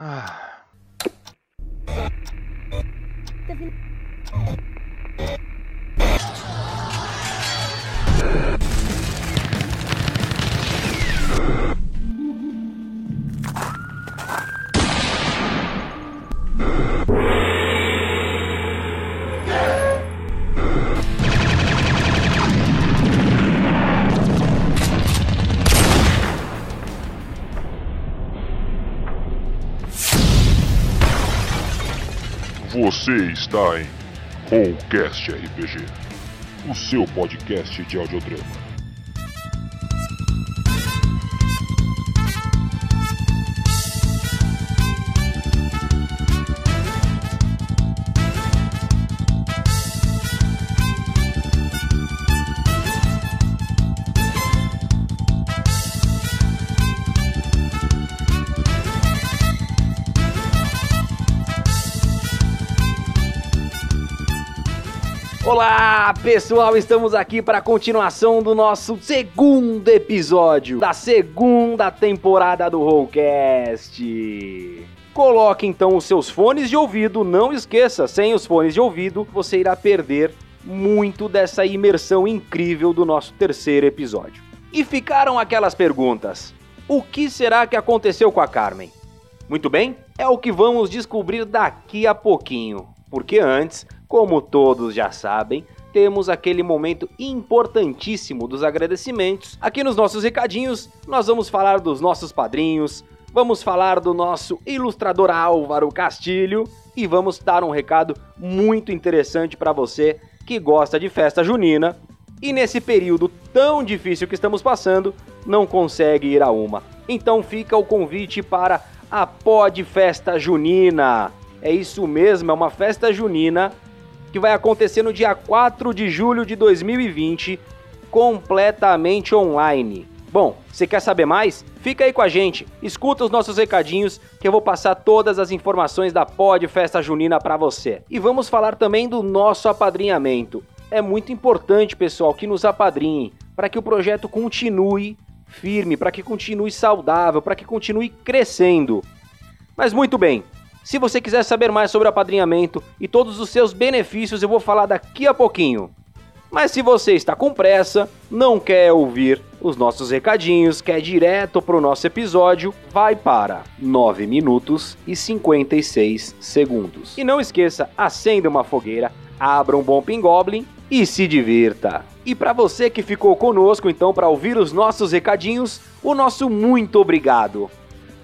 Ah. Você está em Rollcast RPG, o seu podcast de audiodrama. Olá, pessoal, estamos aqui para a continuação do nosso segundo episódio da segunda temporada do Rollcast. Coloque então os seus fones de ouvido, não esqueça, sem os fones de ouvido você irá perder muito dessa imersão incrível do nosso terceiro episódio. E ficaram aquelas perguntas: o que será que aconteceu com a Carmen? Muito bem, é o que vamos descobrir daqui a pouquinho, porque antes como todos já sabem, temos aquele momento importantíssimo dos agradecimentos. Aqui nos nossos recadinhos, nós vamos falar dos nossos padrinhos, vamos falar do nosso ilustrador Álvaro Castilho e vamos dar um recado muito interessante para você que gosta de festa junina e nesse período tão difícil que estamos passando, não consegue ir a uma. Então fica o convite para a Pod Festa Junina. É isso mesmo, é uma festa junina que vai acontecer no dia 4 de julho de 2020, completamente online. Bom, você quer saber mais? Fica aí com a gente, escuta os nossos recadinhos que eu vou passar todas as informações da Pod Festa Junina para você. E vamos falar também do nosso apadrinhamento. É muito importante, pessoal, que nos apadrinhem para que o projeto continue firme, para que continue saudável, para que continue crescendo. Mas muito bem, se você quiser saber mais sobre apadrinhamento e todos os seus benefícios, eu vou falar daqui a pouquinho. Mas se você está com pressa, não quer ouvir os nossos recadinhos, quer direto para o nosso episódio, vai para 9 minutos e 56 segundos. E não esqueça, acenda uma fogueira, abra um bom pingoblin e se divirta. E para você que ficou conosco então para ouvir os nossos recadinhos, o nosso muito obrigado.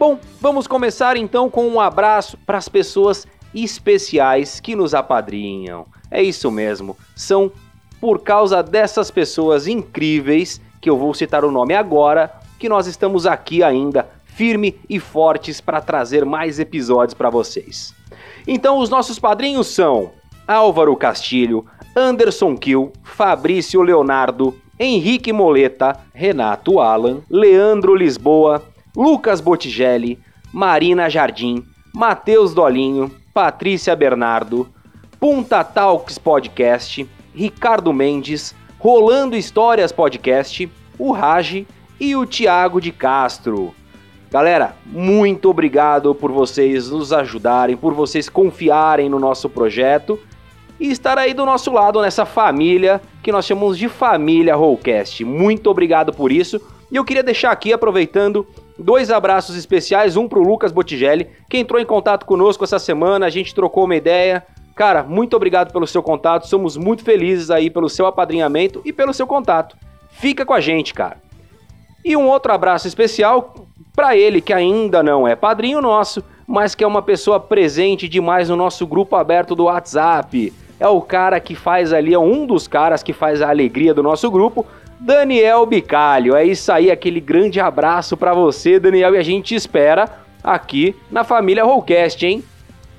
Bom, vamos começar então com um abraço para as pessoas especiais que nos apadrinham. É isso mesmo, são por causa dessas pessoas incríveis, que eu vou citar o nome agora, que nós estamos aqui ainda firme e fortes para trazer mais episódios para vocês. Então, os nossos padrinhos são Álvaro Castilho, Anderson Kill, Fabrício Leonardo, Henrique Moleta, Renato Alan, Leandro Lisboa, Lucas Bottigelli, Marina Jardim, Matheus Dolinho, Patrícia Bernardo, Punta Talks Podcast, Ricardo Mendes, Rolando Histórias Podcast, o Rage e o Thiago de Castro. Galera, muito obrigado por vocês nos ajudarem, por vocês confiarem no nosso projeto e estar aí do nosso lado nessa família que nós chamamos de família Rollcast. Muito obrigado por isso. E eu queria deixar aqui, aproveitando, Dois abraços especiais, um pro Lucas Bottigelli, que entrou em contato conosco essa semana, a gente trocou uma ideia. Cara, muito obrigado pelo seu contato, somos muito felizes aí pelo seu apadrinhamento e pelo seu contato. Fica com a gente, cara. E um outro abraço especial para ele que ainda não é padrinho nosso, mas que é uma pessoa presente demais no nosso grupo aberto do WhatsApp. É o cara que faz ali, é um dos caras que faz a alegria do nosso grupo, Daniel Bicalho. É isso aí, aquele grande abraço para você, Daniel, e a gente espera aqui na família Rollcast, hein?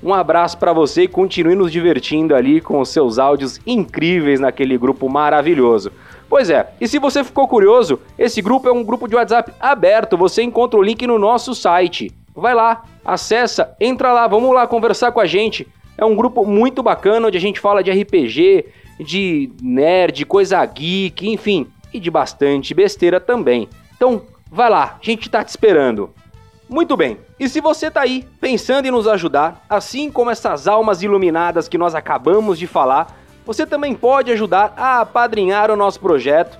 Um abraço para você e continue nos divertindo ali com os seus áudios incríveis naquele grupo maravilhoso. Pois é, e se você ficou curioso, esse grupo é um grupo de WhatsApp aberto, você encontra o link no nosso site. Vai lá, acessa, entra lá, vamos lá conversar com a gente. É um grupo muito bacana onde a gente fala de RPG, de nerd, coisa geek, enfim, e de bastante besteira também. Então, vai lá, a gente tá te esperando. Muito bem, e se você tá aí pensando em nos ajudar, assim como essas almas iluminadas que nós acabamos de falar, você também pode ajudar a apadrinhar o nosso projeto,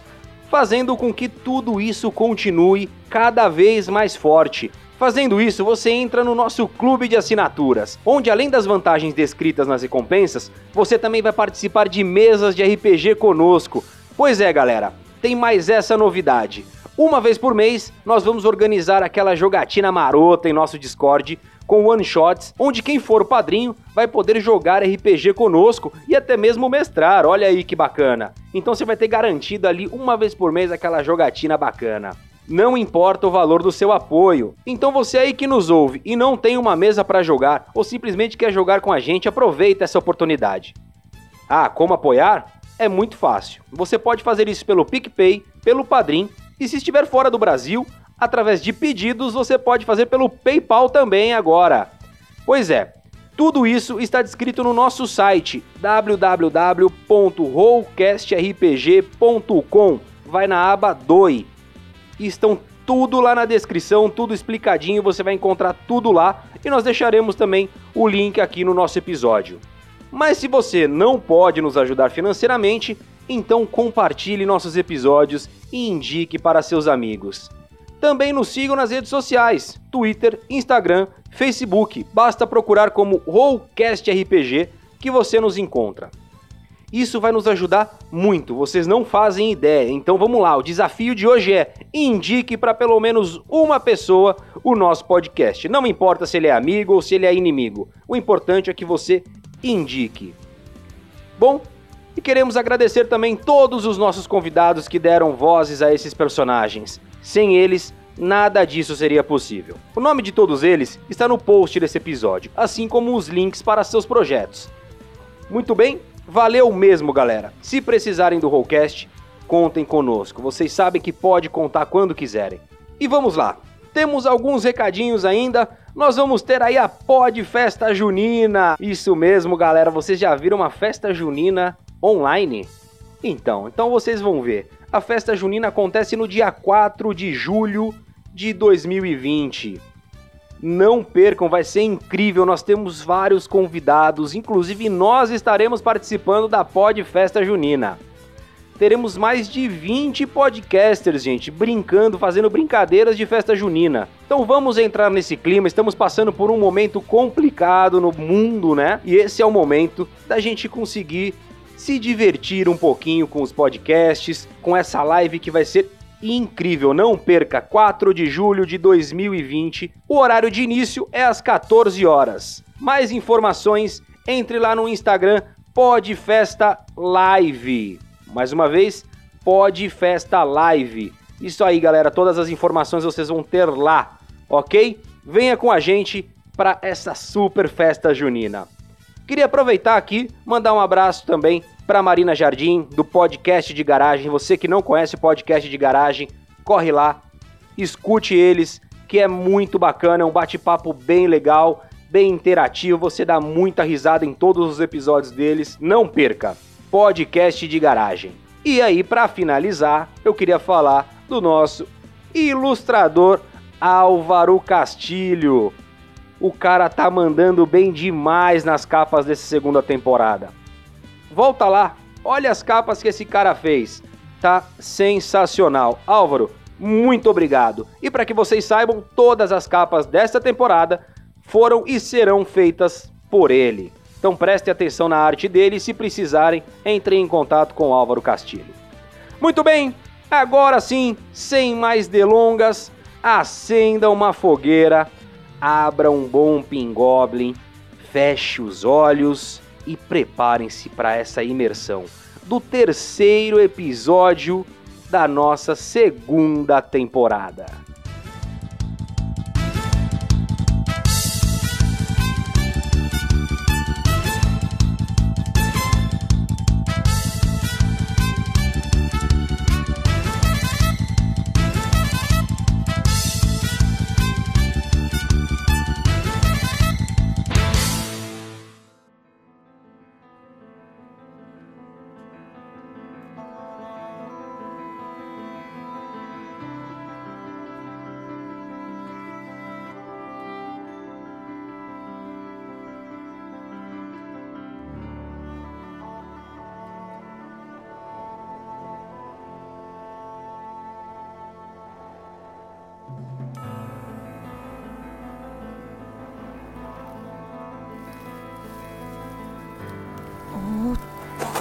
fazendo com que tudo isso continue cada vez mais forte. Fazendo isso, você entra no nosso clube de assinaturas, onde além das vantagens descritas nas recompensas, você também vai participar de mesas de RPG conosco. Pois é, galera, tem mais essa novidade. Uma vez por mês, nós vamos organizar aquela jogatina marota em nosso Discord com one shots, onde quem for padrinho vai poder jogar RPG conosco e até mesmo mestrar. Olha aí que bacana. Então você vai ter garantido ali uma vez por mês aquela jogatina bacana. Não importa o valor do seu apoio. Então você aí que nos ouve e não tem uma mesa para jogar ou simplesmente quer jogar com a gente, aproveita essa oportunidade. Ah, como apoiar? É muito fácil. Você pode fazer isso pelo PicPay, pelo Padrim e se estiver fora do Brasil, através de pedidos, você pode fazer pelo PayPal também agora. Pois é, tudo isso está descrito no nosso site www.rollcastrpg.com. Vai na aba DOI. Estão tudo lá na descrição, tudo explicadinho, você vai encontrar tudo lá e nós deixaremos também o link aqui no nosso episódio. Mas se você não pode nos ajudar financeiramente, então compartilhe nossos episódios e indique para seus amigos. Também nos sigam nas redes sociais: Twitter, Instagram, Facebook. Basta procurar como Rollcast RPG que você nos encontra. Isso vai nos ajudar muito, vocês não fazem ideia. Então vamos lá, o desafio de hoje é indique para pelo menos uma pessoa o nosso podcast. Não importa se ele é amigo ou se ele é inimigo. O importante é que você indique. Bom, e queremos agradecer também todos os nossos convidados que deram vozes a esses personagens. Sem eles, nada disso seria possível. O nome de todos eles está no post desse episódio, assim como os links para seus projetos. Muito bem, valeu mesmo, galera. Se precisarem do Rollcast, contem conosco. Vocês sabem que pode contar quando quiserem. E vamos lá. Temos alguns recadinhos ainda. Nós vamos ter aí a Pod Festa Junina. Isso mesmo, galera. Vocês já viram uma festa junina online? Então, então vocês vão ver. A festa junina acontece no dia 4 de julho de 2020. Não percam, vai ser incrível. Nós temos vários convidados, inclusive nós estaremos participando da Pod Festa Junina. Teremos mais de 20 podcasters, gente, brincando, fazendo brincadeiras de festa junina. Então vamos entrar nesse clima. Estamos passando por um momento complicado no mundo, né? E esse é o momento da gente conseguir se divertir um pouquinho com os podcasts, com essa live que vai ser incrível. Não perca, 4 de julho de 2020. O horário de início é às 14 horas. Mais informações, entre lá no Instagram Podfesta Live. Mais uma vez, Podfesta Live. Isso aí, galera, todas as informações vocês vão ter lá, OK? Venha com a gente para essa super festa junina. Queria aproveitar aqui, mandar um abraço também para Marina Jardim, do podcast de garagem. Você que não conhece o podcast de garagem, corre lá, escute eles, que é muito bacana, é um bate-papo bem legal, bem interativo, você dá muita risada em todos os episódios deles. Não perca, podcast de garagem. E aí, para finalizar, eu queria falar do nosso ilustrador Álvaro Castilho o cara tá mandando bem demais nas capas dessa segunda temporada. Volta lá, olha as capas que esse cara fez. Tá sensacional. Álvaro, muito obrigado. E para que vocês saibam, todas as capas desta temporada foram e serão feitas por ele. Então prestem atenção na arte dele e se precisarem, entrem em contato com Álvaro Castilho. Muito bem, agora sim, sem mais delongas, acenda uma fogueira abra um bom pingoblin, feche os olhos e preparem-se para essa imersão do terceiro episódio da nossa segunda temporada.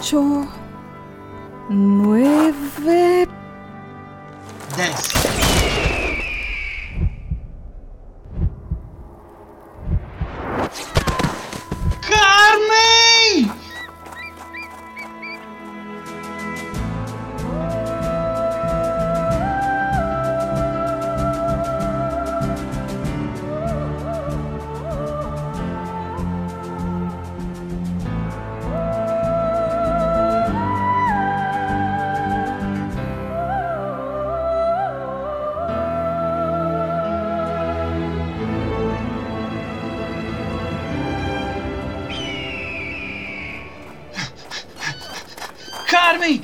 trôi núi Carmen!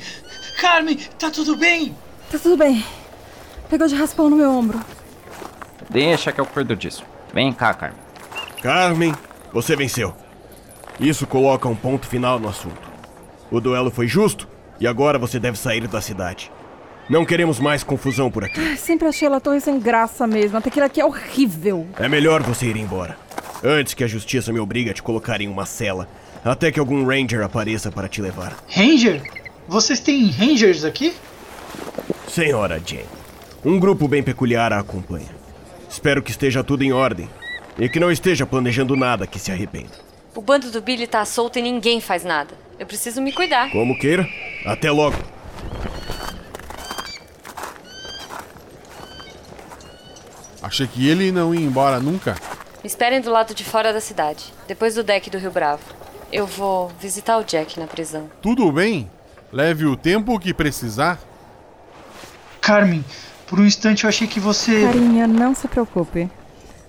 Carmen, tá tudo bem? Tá tudo bem. Pegou de raspão no meu ombro. Deixa que eu cuido disso. Vem cá, Carmen. Carmen, você venceu. Isso coloca um ponto final no assunto. O duelo foi justo e agora você deve sair da cidade. Não queremos mais confusão por aqui. Ai, Sempre achei La Torre sem graça mesmo. Até aquilo aqui é horrível. É melhor você ir embora. Antes que a justiça me obrigue a te colocar em uma cela. Até que algum Ranger apareça para te levar. Ranger? Vocês têm Rangers aqui? Senhora Jane, um grupo bem peculiar a acompanha. Espero que esteja tudo em ordem e que não esteja planejando nada que se arrependa. O bando do Billy tá solto e ninguém faz nada. Eu preciso me cuidar. Como queira, até logo. Achei que ele não ia embora nunca. Me esperem do lado de fora da cidade, depois do deck do Rio Bravo. Eu vou visitar o Jack na prisão. Tudo bem? Leve o tempo que precisar. Carmen, por um instante eu achei que você. Carinha, não se preocupe.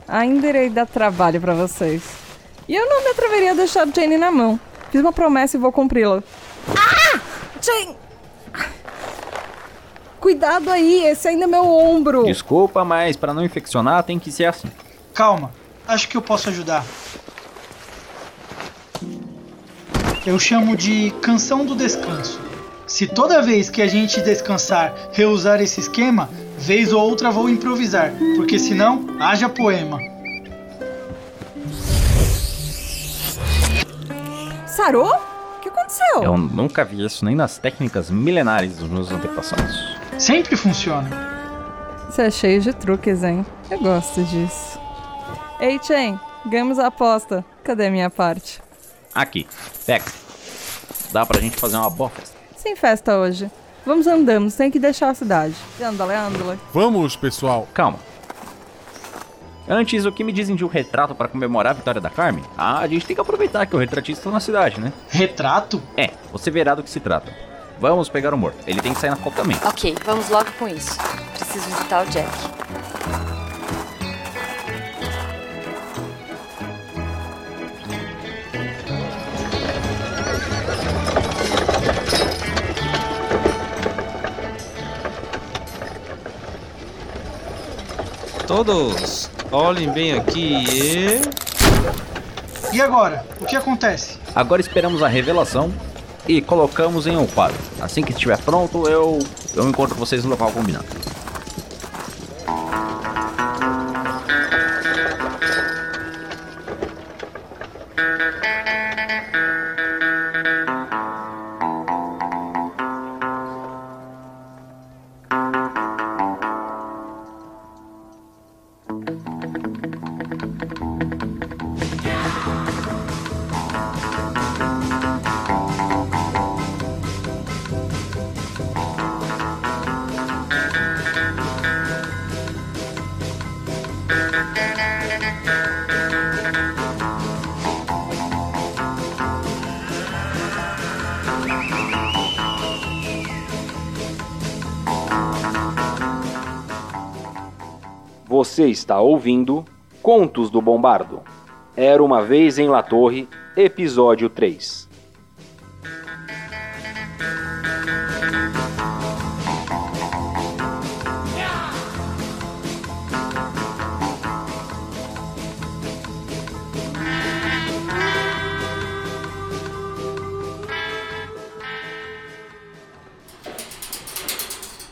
Ainda irei dar trabalho pra vocês. E eu não me atreveria a deixar Jane na mão. Fiz uma promessa e vou cumpri-la. Ah! Jane! Cuidado aí, esse ainda é meu ombro. Desculpa, mas para não infeccionar tem que ser assim. Calma, acho que eu posso ajudar. Eu chamo de canção do descanso. Se toda vez que a gente descansar reusar esse esquema, vez ou outra vou improvisar, porque senão haja poema. Sarou? O que aconteceu? Eu nunca vi isso nem nas técnicas milenares dos meus antepassados. Sempre funciona. Você é cheio de truques, hein? Eu gosto disso. Ei, Chen, ganhamos a aposta. Cadê minha parte? Aqui, pega. Dá pra gente fazer uma boa festa. Sem festa hoje. Vamos andamos, tem que deixar a cidade. Andale, andale. Vamos, pessoal. Calma. Antes, o que me dizem de um retrato para comemorar a vitória da Carmen? Ah, a gente tem que aproveitar que o retratista está na cidade, né? Retrato? É, você verá do que se trata. Vamos pegar o morto. Ele tem que sair na foto também. Ok, vamos logo com isso. Preciso visitar o Jack. Todos, olhem bem aqui e. E agora? O que acontece? Agora esperamos a revelação e colocamos em um quadro. Assim que estiver pronto, eu eu encontro vocês no local combinado. Você está ouvindo Contos do Bombardo. Era uma vez em La Torre, episódio 3.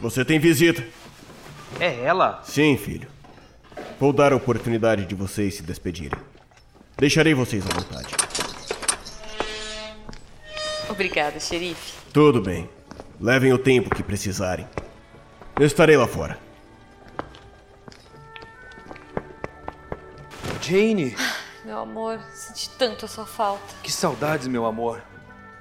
Você tem visita. É ela? Sim, filho. Vou dar a oportunidade de vocês se despedirem. Deixarei vocês à vontade. Obrigada, xerife. Tudo bem. Levem o tempo que precisarem. Eu estarei lá fora. Jane, Meu amor, senti tanto a sua falta. que saudades, meu amor.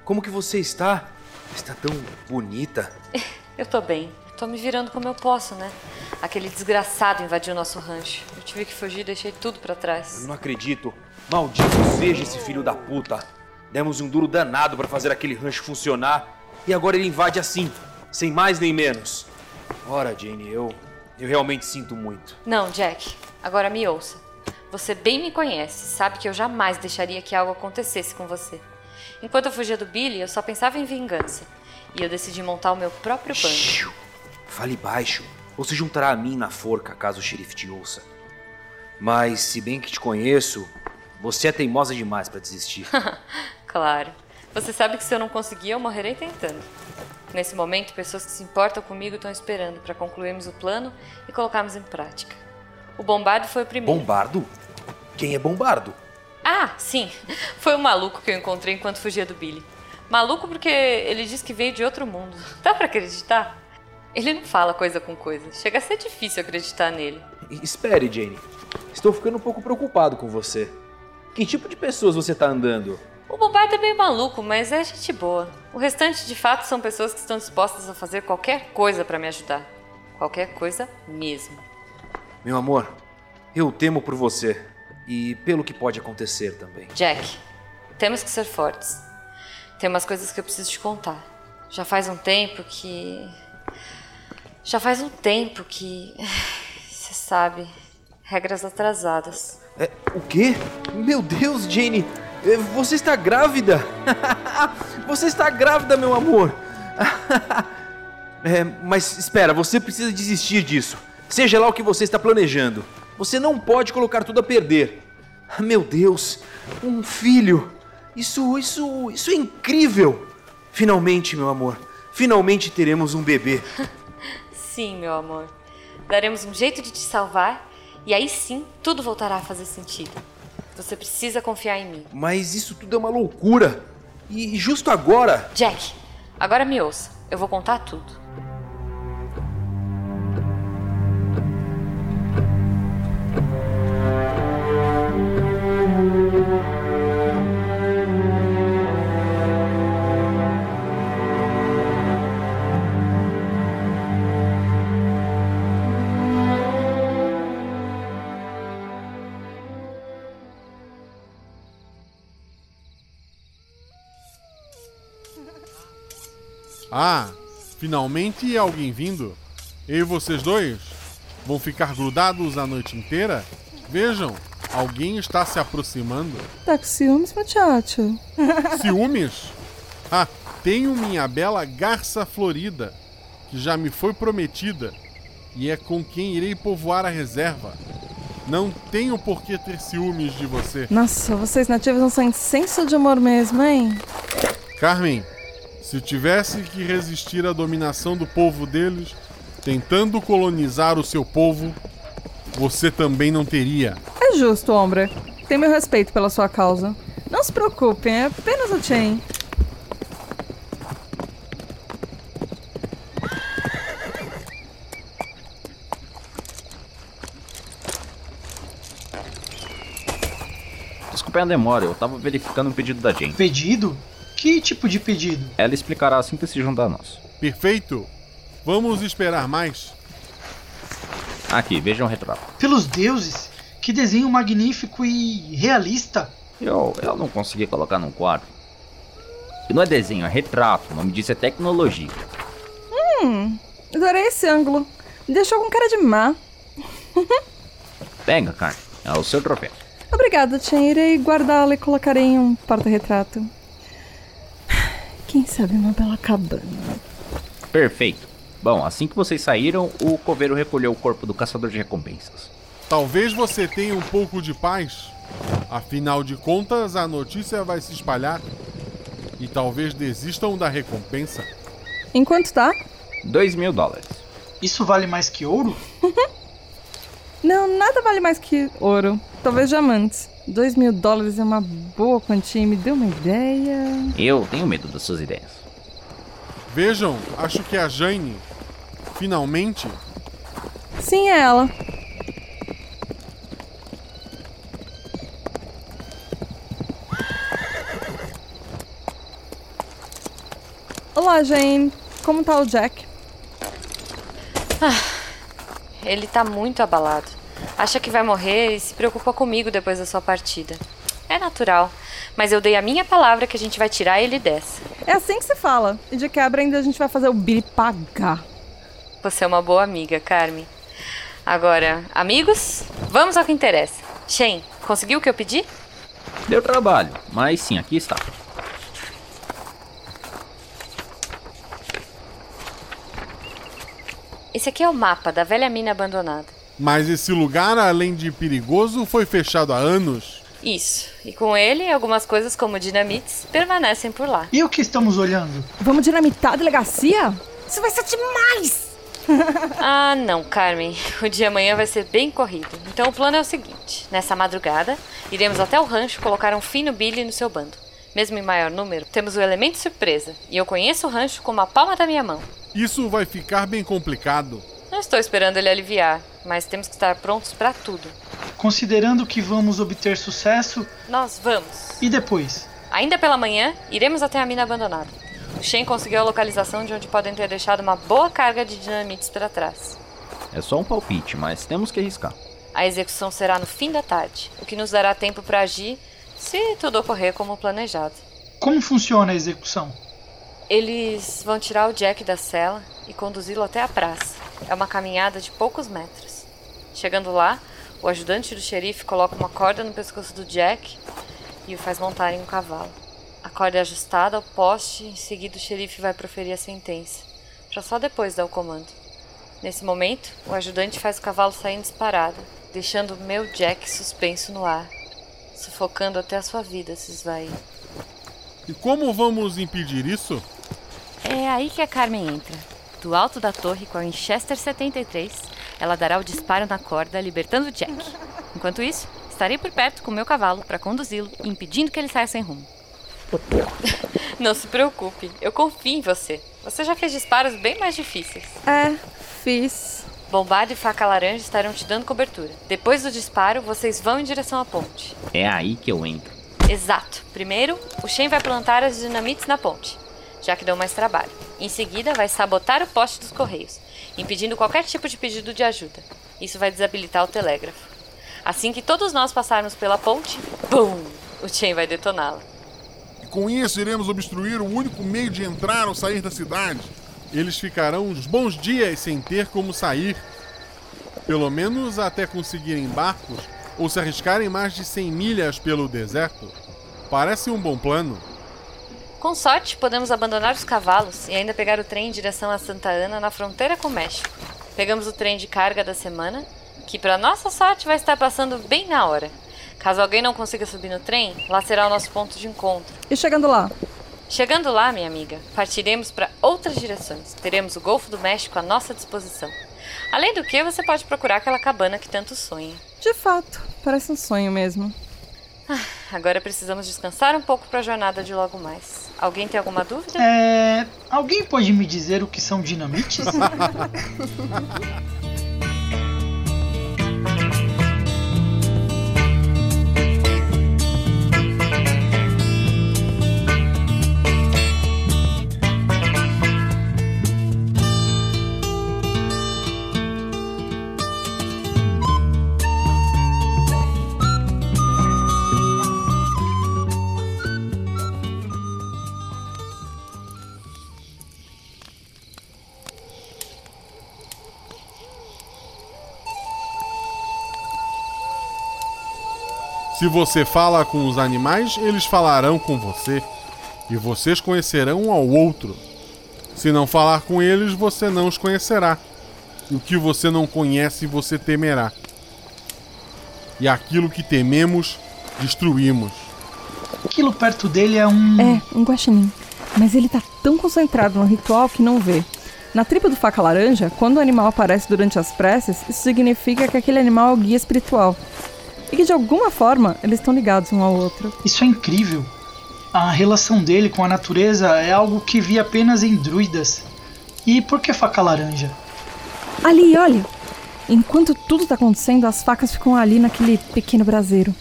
Como que você está? Está tão bonita. Eu tô bem. Tô me virando como eu posso, né? Aquele desgraçado invadiu nosso rancho. Eu tive que fugir e deixei tudo pra trás. Eu não acredito. Maldito seja esse filho da puta. Demos um duro danado pra fazer aquele rancho funcionar e agora ele invade assim, sem mais nem menos. Ora, Jane, eu eu realmente sinto muito. Não, Jack. Agora me ouça. Você bem me conhece, sabe que eu jamais deixaria que algo acontecesse com você. Enquanto eu fugia do Billy, eu só pensava em vingança. E eu decidi montar o meu próprio bando. Fale baixo, ou se juntará a mim na forca caso o xerife te ouça. Mas, se bem que te conheço, você é teimosa demais pra desistir. Claro. Você sabe que se eu não conseguir, eu morrerei tentando. Nesse momento, pessoas que se importam comigo estão esperando para concluirmos o plano e colocarmos em prática. O Bombardo foi o primeiro. Bombardo? Quem é Bombardo? Ah, sim. Foi o maluco que eu encontrei enquanto fugia do Billy. Maluco porque ele diz que veio de outro mundo. Dá pra acreditar? Ele não fala coisa com coisa. Chega a ser difícil acreditar nele. Espere, Jane. Estou ficando um pouco preocupado com você. Que tipo de pessoas você tá andando? O Bombardo é bem maluco, mas é gente boa. O restante, de fato, são pessoas que estão dispostas a fazer qualquer coisa pra me ajudar. Qualquer coisa mesmo. Meu amor, eu temo por você. E pelo que pode acontecer também. Jack, temos que ser fortes. Tem umas coisas que eu preciso te contar. Já faz um tempo que. Já faz um tempo que. Você sabe. Regras atrasadas. É, o quê? Meu Deus, Jane! é, Você está grávida! você está grávida, meu amor! É, mas espera, você precisa desistir disso. Seja lá o que você está planejando. Você não pode colocar tudo a perder. Meu Deus, um filho! Isso, isso, isso é incrível! Finalmente, meu amor, finalmente teremos um bebê. Sim, meu amor. Daremos um jeito de te salvar e aí sim tudo voltará a fazer sentido. Você precisa confiar em mim. Mas isso tudo é uma loucura. E justo agora. Jack, agora me ouça. Eu vou contar tudo. Finalmente alguém vindo. Eu e vocês dois vão ficar grudados a noite inteira? Vejam, alguém está se aproximando. Tá com ciúmes, muchacho? Ciúmes? Ah, tenho minha bela garça florida, que já me foi prometida, e é com quem irei povoar a reserva. Não tenho por que ter ciúmes de você. Nossa, vocês nativos não são senso de humor mesmo, hein? Carmen, se tivesse que resistir à dominação do povo deles, tentando colonizar o seu povo, você também não teria. É justo, homem. Tem meu respeito pela sua causa. Não se preocupem, é apenas o Chain. Desculpem a demora, eu tava verificando um pedido da Jane. Pedido? Que tipo de pedido? Ela explicará assim que se juntar a nós. Perfeito. Vamos esperar mais. Aqui, vejam o retrato. Pelos deuses, que desenho magnífico e realista. Eu, eu não consegui colocar num quadro. E não é desenho, é retrato. O nome disso é tecnologia. Hum, adorei esse ângulo. Me deixou com cara de má. Pega, Carmen. É o seu troféu. Obrigada, Chain. Irei guardá-la e colocarei em um porta-retrato. Quem sabe uma bela cabana. Perfeito. Bom, assim que vocês saíram, o coveiro recolheu o corpo do caçador de recompensas. Talvez você tenha um pouco de paz. Afinal de contas, a notícia vai se espalhar. E talvez desistam da recompensa. Enquanto tá? Dois mil dólares. Isso vale mais que ouro? Não, nada vale mais que ouro. Talvez diamantes. Dois mil dólares é uma boa quantia e me deu uma ideia. Eu tenho medo das suas ideias. Vejam, acho que é a Jane. Finalmente. Sim, é ela. Olá, Jane. Como tá o Jack? Ele tá muito abalado. Acha que vai morrer e se preocupa comigo depois da sua partida. É natural, mas eu dei a minha palavra que a gente vai tirar ele dessa. É assim que se fala. E de quebra ainda a gente vai fazer o Billy pagar. Você é uma boa amiga, Carmen. Agora, amigos, vamos ao que interessa. Shane, conseguiu o que eu pedi? Deu trabalho, mas sim, aqui está. Esse aqui é o mapa da velha mina abandonada. Mas esse lugar, além de perigoso, foi fechado há anos. Isso. E com ele, algumas coisas como dinamites permanecem por lá. E o que estamos olhando? Vamos dinamitar a delegacia? Isso vai ser demais! Ah, não, Carmen. O dia amanhã vai ser bem corrido. Então o plano é o seguinte: nessa madrugada, iremos até o rancho colocar um fim no Billy no seu bando. Mesmo em maior número, temos o elemento surpresa. E eu conheço o rancho como a palma da minha mão. Isso vai ficar bem complicado. Não estou esperando ele aliviar, mas temos que estar prontos para tudo. Considerando que vamos obter sucesso, Nós vamos. e depois? Ainda pela manhã, iremos até a mina abandonada. O Shen conseguiu a localização de onde podem ter deixado uma boa carga de dinamites para trás. É só um palpite, mas temos que arriscar. A execução será no fim da tarde, o que nos dará tempo para agir se tudo ocorrer como planejado. Como funciona a execução? Eles vão tirar o Jack da cela e conduzi-lo até a praça. É uma caminhada de poucos metros. Chegando lá, o ajudante do xerife coloca uma corda no pescoço do Jack e o faz montar em um cavalo. A corda é ajustada ao poste e em seguida o xerife vai proferir a sentença, para só depois dar o comando. Nesse momento, o ajudante faz o cavalo sair em disparada, deixando o meu Jack suspenso no ar, sufocando até a sua vida se esvair. E como vamos impedir isso? É aí que a Carmen entra. Do alto da torre com a Winchester 73, ela dará o disparo na corda, libertando Jack. Enquanto isso, estarei por perto com meu cavalo para conduzi-lo, impedindo que ele saia sem rumo. Não se preocupe, eu confio em você. Você já fez disparos bem mais difíceis. É, fiz. Bombarda e faca laranja estarão te dando cobertura. Depois do disparo, vocês vão em direção à ponte. É aí que eu entro. Exato. Primeiro, o Shen vai plantar as dinamites na ponte, já que deu mais trabalho. Em seguida, vai sabotar o poste dos correios, impedindo qualquer tipo de pedido de ajuda. Isso vai desabilitar o telégrafo. Assim que todos nós passarmos pela ponte, BUM! O Shen vai detoná-la. E com isso iremos obstruir o único meio de entrar ou sair da cidade. Eles ficarão uns bons dias sem ter como sair. Pelo menos até conseguirem barcos ou se arriscarem mais de 100 milhas pelo deserto. Parece um bom plano. Com sorte, podemos abandonar os cavalos e ainda pegar o trem em direção a Santa Ana, na fronteira com o México. Pegamos o trem de carga da semana, que para nossa sorte vai estar passando bem na hora. Caso alguém não consiga subir no trem, lá será o nosso ponto de encontro. E chegando lá? Chegando lá, minha amiga, partiremos para outras direções. Teremos o Golfo do México à nossa disposição. Além do que, você pode procurar aquela cabana que tanto sonha. De fato, parece um sonho mesmo. Agora precisamos descansar um pouco para a jornada de logo mais. Alguém tem alguma dúvida? É. Alguém pode me dizer o que são dinamites? Se você fala com os animais, eles falarão com você. E vocês conhecerão um ao outro. Se não falar com eles, você não os conhecerá. E o que você não conhece, você temerá. E aquilo que tememos, destruímos. Aquilo perto dele é um. É, um guaxinim. Mas ele tá tão concentrado no ritual que não vê. Na tribo do faca laranja, quando o animal aparece durante as preces, isso significa que aquele animal é o guia espiritual. E que de alguma forma eles estão ligados um ao outro. Isso é incrível. A relação dele com a natureza é algo que vi apenas em druidas. E por que faca laranja? Ali, olha! Enquanto tudo tá acontecendo, as facas ficam ali naquele pequeno braseiro.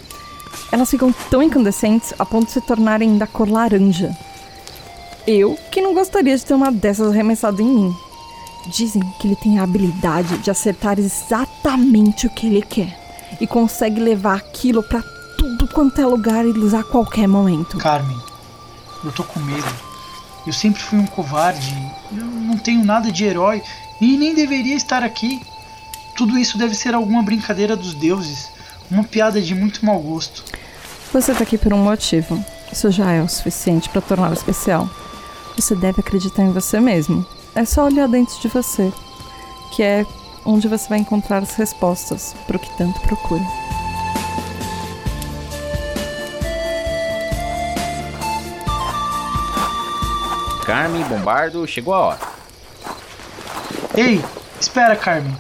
Elas ficam tão incandescentes a ponto de se tornarem da cor laranja. Eu que não gostaria de ter uma dessas arremessada em mim. Dizem que ele tem a habilidade de acertar exatamente o que ele quer e consegue levar aquilo pra tudo quanto é lugar e usar a qualquer momento. Carmen, eu tô com medo. Eu sempre fui um covarde. Eu não tenho nada de herói e nem deveria estar aqui. Tudo isso deve ser alguma brincadeira dos deuses, uma piada de muito mau gosto. Você tá aqui por um motivo. Isso já é o suficiente para torná-lo especial. Você deve acreditar em você mesmo. É só olhar dentro de você, que é onde você vai encontrar as respostas para o que tanto procura. Carmen, Bombardo, chegou a hora. Ei, espera, Carmen.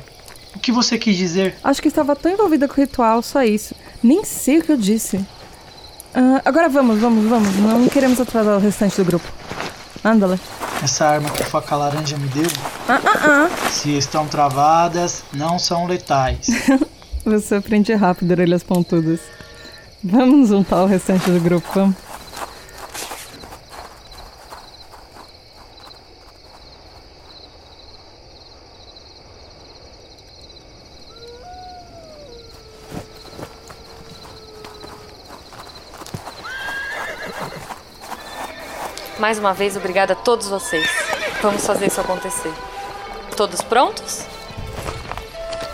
O que você quis dizer? Acho que estava tão envolvida com o ritual, só isso. Nem sei o que eu disse. Ah, agora vamos, vamos, vamos. Não queremos atrasar o restante do grupo. Ándale. Essa arma que a faca laranja me deu, Ah, ah, ah. se estão travadas, não são letais. Você aprende rápido, orelhas pontudas. Vamos juntar o restante do grupo, vamos. Mais uma vez, obrigada a todos vocês. Vamos fazer isso acontecer. Todos prontos?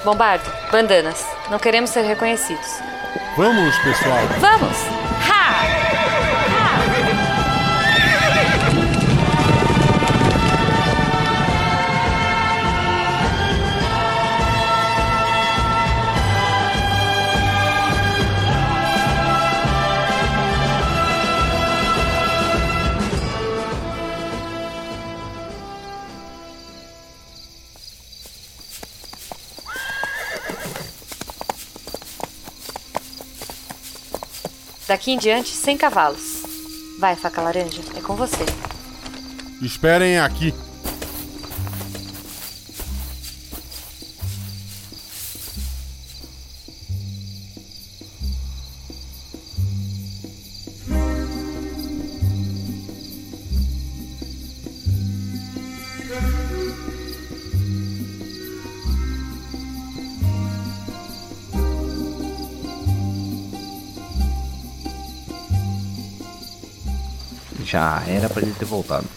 Bombardo, bandanas. Não queremos ser reconhecidos. Vamos, pessoal. Vamos! Daqui em diante, sem cavalos. Vai, faca laranja, é com você. Esperem aqui. Já era pra ele ter voltado.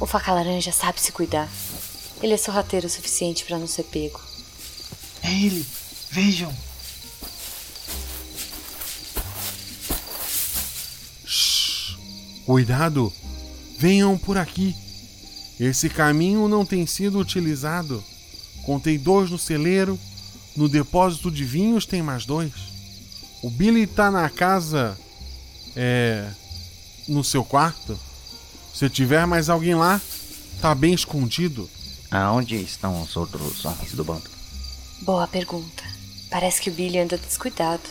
O faca laranja sabe se cuidar. Ele é sorrateiro o suficiente pra não ser pego. É ele. Vejam. Cuidado! Venham por aqui. Esse caminho não tem sido utilizado. Contei dois no celeiro. No depósito de vinhos tem mais dois. O Billy tá na casa. É. No seu quarto. Se tiver mais alguém lá, tá bem escondido. Aonde estão os outros homens do bando? Boa pergunta. Parece que o Billy anda descuidado.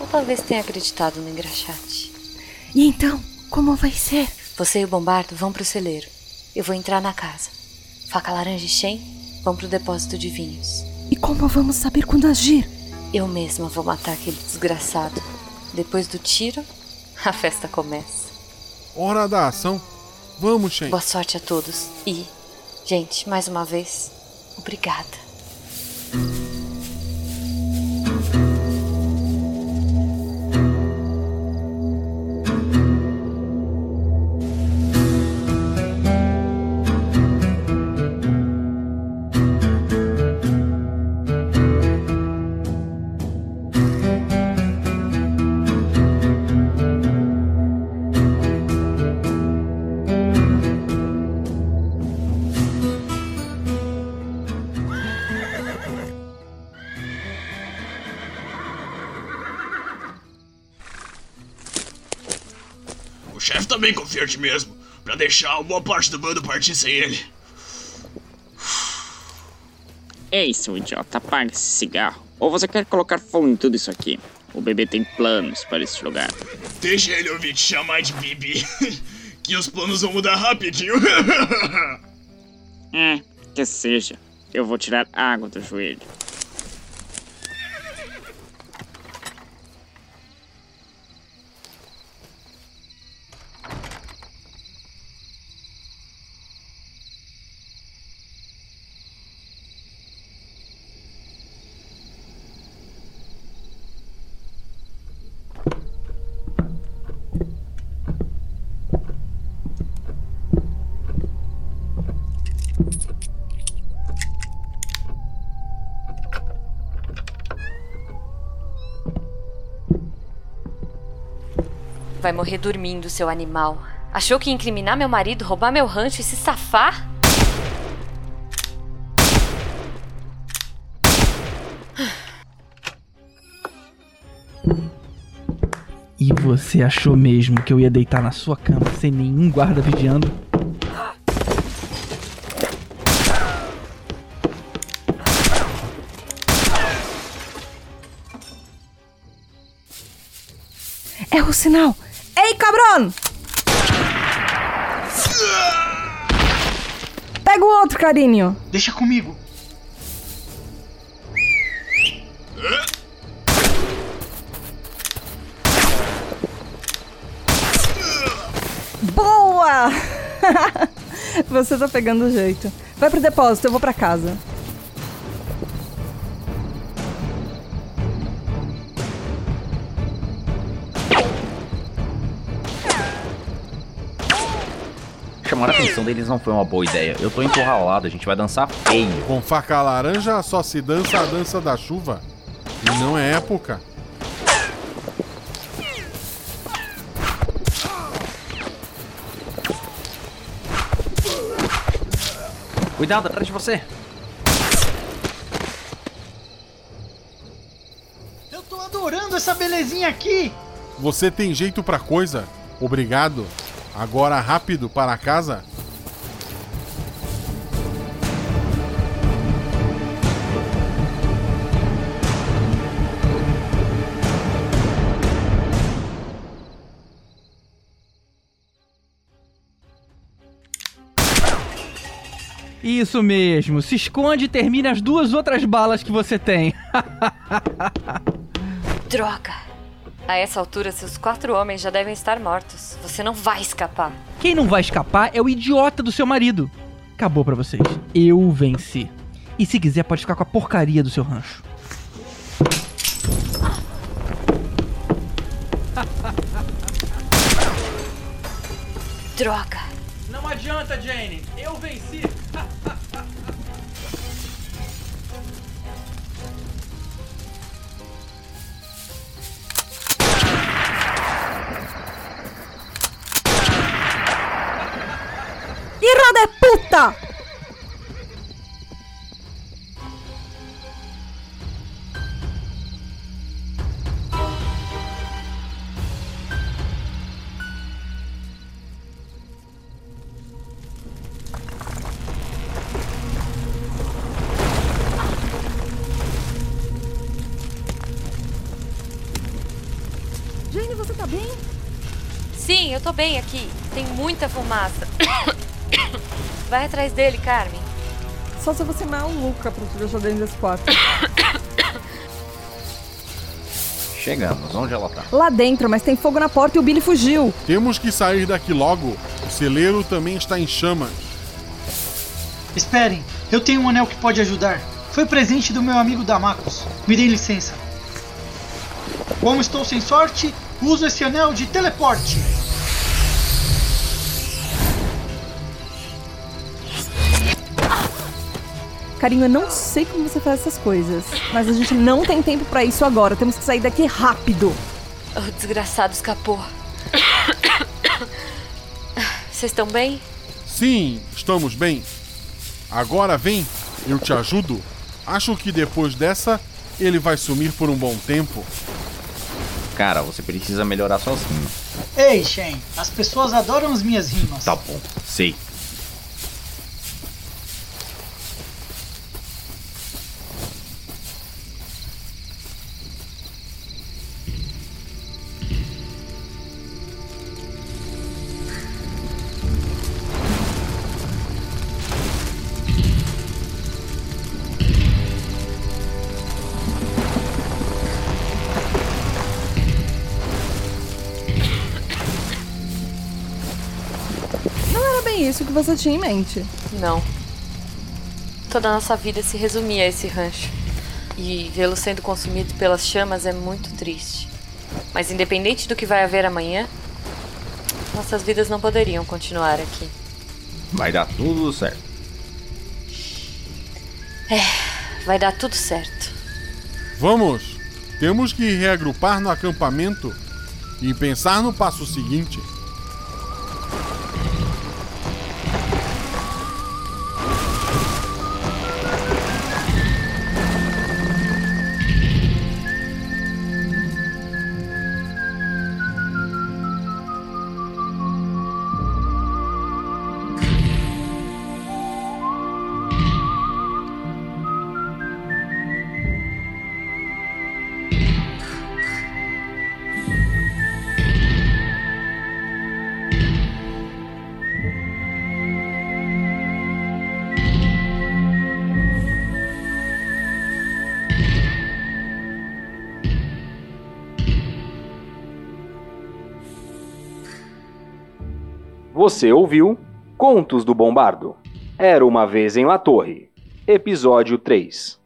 Ou talvez tenha acreditado no engraxate. E então, como vai ser? Você e o Bombardo vão pro celeiro. Eu vou entrar na casa. Faca laranja e Shen vão pro depósito de vinhos. E como vamos saber quando agir? Eu mesma vou matar aquele desgraçado. Depois do tiro, a festa começa. Hora da ação. Vamos, Shen. Boa sorte a todos. E, gente, mais uma vez, obrigada. Também confia em ti mesmo, pra deixar uma boa parte do bando partir sem ele. Ei, seu idiota, apaga esse cigarro. Ou você quer colocar fogo em tudo isso aqui? O bebê tem planos para esse lugar. Deixa ele ouvir te chamar de Bibi. que os planos vão mudar rapidinho. É, que seja. Eu vou tirar água do joelho. Vai morrer dormindo, seu animal. Achou que ia incriminar meu marido, roubar meu rancho e se safar? E você achou mesmo que eu ia deitar na sua cama sem nenhum guarda vigiando? É o sinal! Ei, cabrão! Pega o outro, carinho! Deixa comigo. Boa! Você tá pegando o jeito. Vai pro depósito, eu vou pra casa. Chamar a atenção deles não foi uma boa ideia. Eu tô encurralado, a gente vai dançar feio. Com faca laranja só se dança a dança da chuva. E não é época. Cuidado atrás de você. Eu tô adorando essa belezinha aqui. Você tem jeito pra coisa? Obrigado. Agora rápido para casa. Isso mesmo, se esconde e termine as duas outras balas que você tem. Droga! A essa altura, seus quatro homens já devem estar mortos. Você não vai escapar. Quem não vai escapar é o idiota do seu marido. Acabou pra vocês. Eu venci. E se quiser, pode ficar com a porcaria do seu rancho. Droga! Não adianta, Jane. Eu venci. Puta! Jane, você tá bem? Sim, eu tô bem aqui. Tem muita fumaça. Vai atrás dele, Carmen. Só se você é maluca pra te deixar dentro desse quarto. Chegamos, onde ela tá? Lá dentro, mas tem fogo na porta e o Billy fugiu. Temos que sair daqui logo. O celeiro também está em chamas. Esperem, eu tenho um anel que pode ajudar. Foi presente do meu amigo Damacos. Me dê licença. Como estou sem sorte, uso esse anel de teleporte. Carinho, eu não sei como você faz essas coisas, mas a gente não tem tempo pra isso agora. Temos que sair daqui rápido. O desgraçado escapou. Vocês estão bem? Sim, estamos bem. Agora vem, eu te ajudo. Acho que depois dessa, ele vai sumir por um bom tempo. Cara, você precisa melhorar sozinho. Ei, Shen, as pessoas adoram as minhas rimas. Tá bom, sei. Você tinha em mente. Não. Toda a nossa vida se resumia a esse rancho. E vê-lo sendo consumido pelas chamas é muito triste. Mas independente do que vai haver amanhã, nossas vidas não poderiam continuar aqui. Vai dar tudo certo. É, vai dar tudo certo. Vamos! Temos que reagrupar no acampamento e pensar no passo seguinte. Você ouviu Contos do Bombardo. Era uma vez em La Torre. Episódio 3.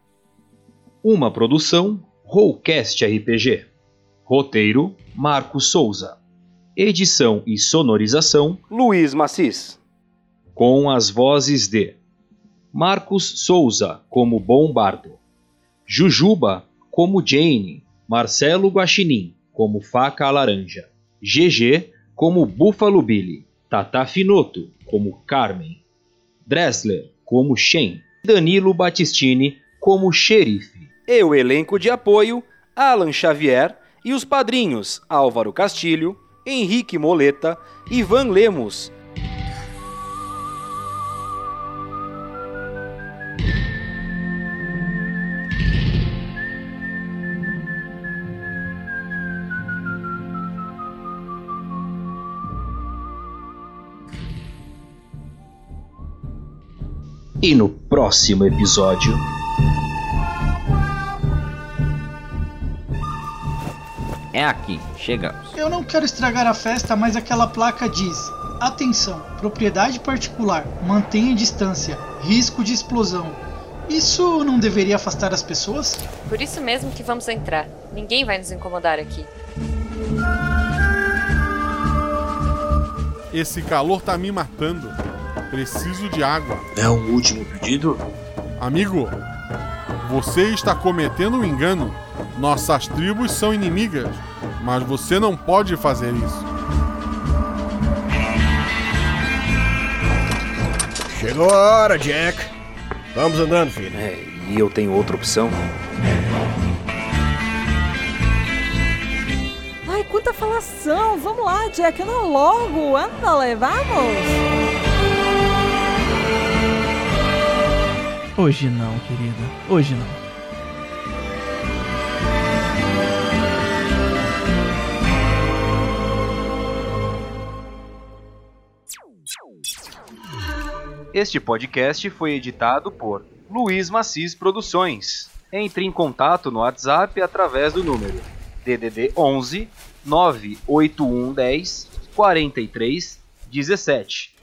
Uma produção Rollcast RPG. Roteiro Marcos Souza. Edição e sonorização Luiz Macis. com as vozes de Marcos Souza como Bombardo, Jujuba como Jane, Marcelo Guaxinim como Faca Laranja, GG como Buffalo Billy, Tata Finoto como Carmen, Dressler como Shen, Danilo Battistini como Xerife. E o elenco de apoio, Alan Xavier e os padrinhos Álvaro Castilho, Henrique Moleta, Ivan Lemos, E no próximo episódio. É aqui, chegamos. Eu não quero estragar a festa, mas aquela placa diz: Atenção, propriedade particular, mantenha distância, risco de explosão. Isso não deveria afastar as pessoas? Por isso mesmo que vamos entrar. Ninguém vai nos incomodar aqui. Esse calor tá me matando. Preciso de água. É um último pedido? Amigo, você está cometendo um engano. Nossas tribos são inimigas, mas você não pode fazer isso. Chegou a hora, Jack. Vamos andando, filho. É, e eu tenho outra opção. Ai, quanta falação! Vamos lá, Jack, anda logo! Anda, vamos! Hoje não, querida. Hoje não. Este podcast foi editado por Luiz Macis Produções. Entre em contato no WhatsApp através do número DDD 11 98110 43 17